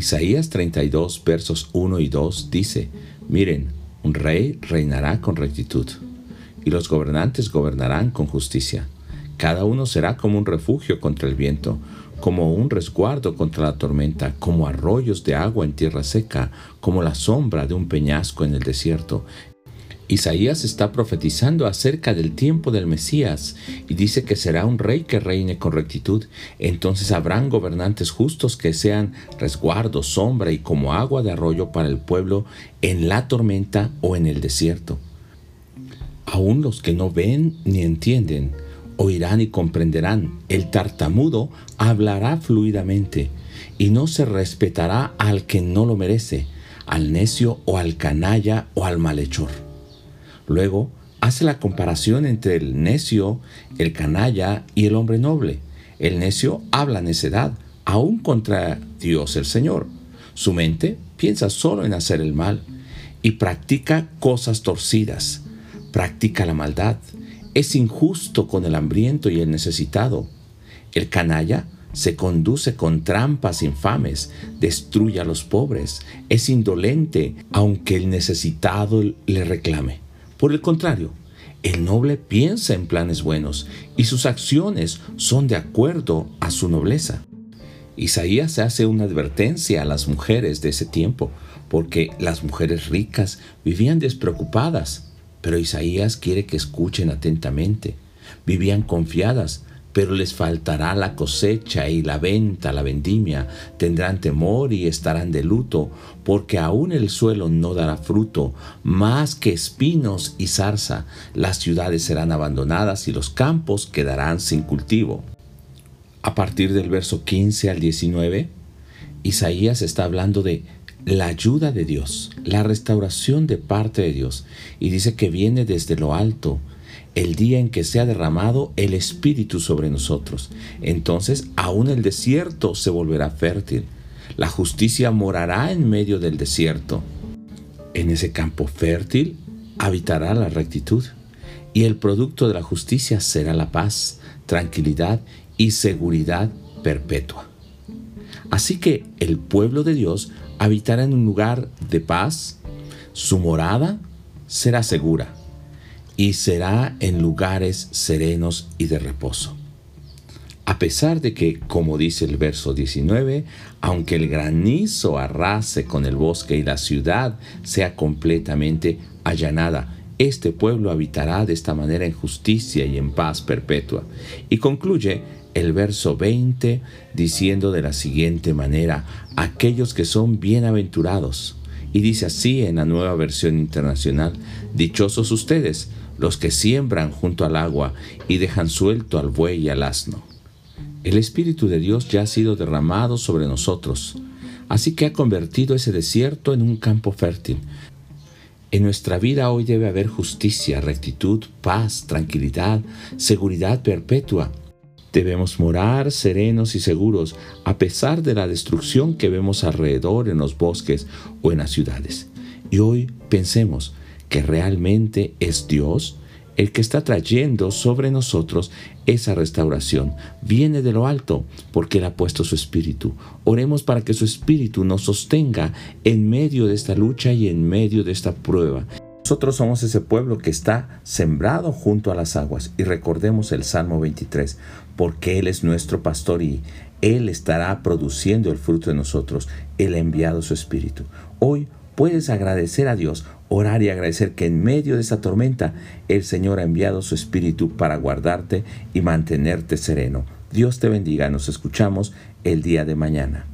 Isaías 32, versos 1 y 2 dice, miren, un rey reinará con rectitud, y los gobernantes gobernarán con justicia. Cada uno será como un refugio contra el viento, como un resguardo contra la tormenta, como arroyos de agua en tierra seca, como la sombra de un peñasco en el desierto. Isaías está profetizando acerca del tiempo del Mesías y dice que será un rey que reine con rectitud. Entonces habrán gobernantes justos que sean resguardo, sombra y como agua de arroyo para el pueblo en la tormenta o en el desierto. Aún los que no ven ni entienden, oirán y comprenderán. El tartamudo hablará fluidamente y no se respetará al que no lo merece, al necio o al canalla o al malhechor. Luego, hace la comparación entre el necio, el canalla y el hombre noble. El necio habla necedad, aún contra Dios el Señor. Su mente piensa solo en hacer el mal y practica cosas torcidas, practica la maldad, es injusto con el hambriento y el necesitado. El canalla se conduce con trampas infames, destruye a los pobres, es indolente aunque el necesitado le reclame. Por el contrario, el noble piensa en planes buenos y sus acciones son de acuerdo a su nobleza. Isaías hace una advertencia a las mujeres de ese tiempo, porque las mujeres ricas vivían despreocupadas, pero Isaías quiere que escuchen atentamente. Vivían confiadas, pero les faltará la cosecha y la venta, la vendimia, tendrán temor y estarán de luto, porque aún el suelo no dará fruto, más que espinos y zarza, las ciudades serán abandonadas y los campos quedarán sin cultivo. A partir del verso 15 al 19, Isaías está hablando de la ayuda de Dios, la restauración de parte de Dios, y dice que viene desde lo alto, el día en que sea derramado el Espíritu sobre nosotros. Entonces aún el desierto se volverá fértil. La justicia morará en medio del desierto. En ese campo fértil habitará la rectitud. Y el producto de la justicia será la paz, tranquilidad y seguridad perpetua. Así que el pueblo de Dios habitará en un lugar de paz, su morada será segura y será en lugares serenos y de reposo. A pesar de que, como dice el verso 19, aunque el granizo arrase con el bosque y la ciudad sea completamente allanada, este pueblo habitará de esta manera en justicia y en paz perpetua. Y concluye el verso 20 diciendo de la siguiente manera, aquellos que son bienaventurados. Y dice así en la nueva versión internacional, dichosos ustedes, los que siembran junto al agua y dejan suelto al buey y al asno. El Espíritu de Dios ya ha sido derramado sobre nosotros, así que ha convertido ese desierto en un campo fértil. En nuestra vida hoy debe haber justicia, rectitud, paz, tranquilidad, seguridad perpetua. Debemos morar serenos y seguros a pesar de la destrucción que vemos alrededor en los bosques o en las ciudades. Y hoy pensemos, que realmente es Dios el que está trayendo sobre nosotros esa restauración. Viene de lo alto porque Él ha puesto su espíritu. Oremos para que su espíritu nos sostenga en medio de esta lucha y en medio de esta prueba. Nosotros somos ese pueblo que está sembrado junto a las aguas. Y recordemos el Salmo 23, porque Él es nuestro pastor y Él estará produciendo el fruto de nosotros. Él ha enviado su espíritu. Hoy puedes agradecer a Dios, orar y agradecer que en medio de esa tormenta el Señor ha enviado su Espíritu para guardarte y mantenerte sereno. Dios te bendiga, nos escuchamos el día de mañana.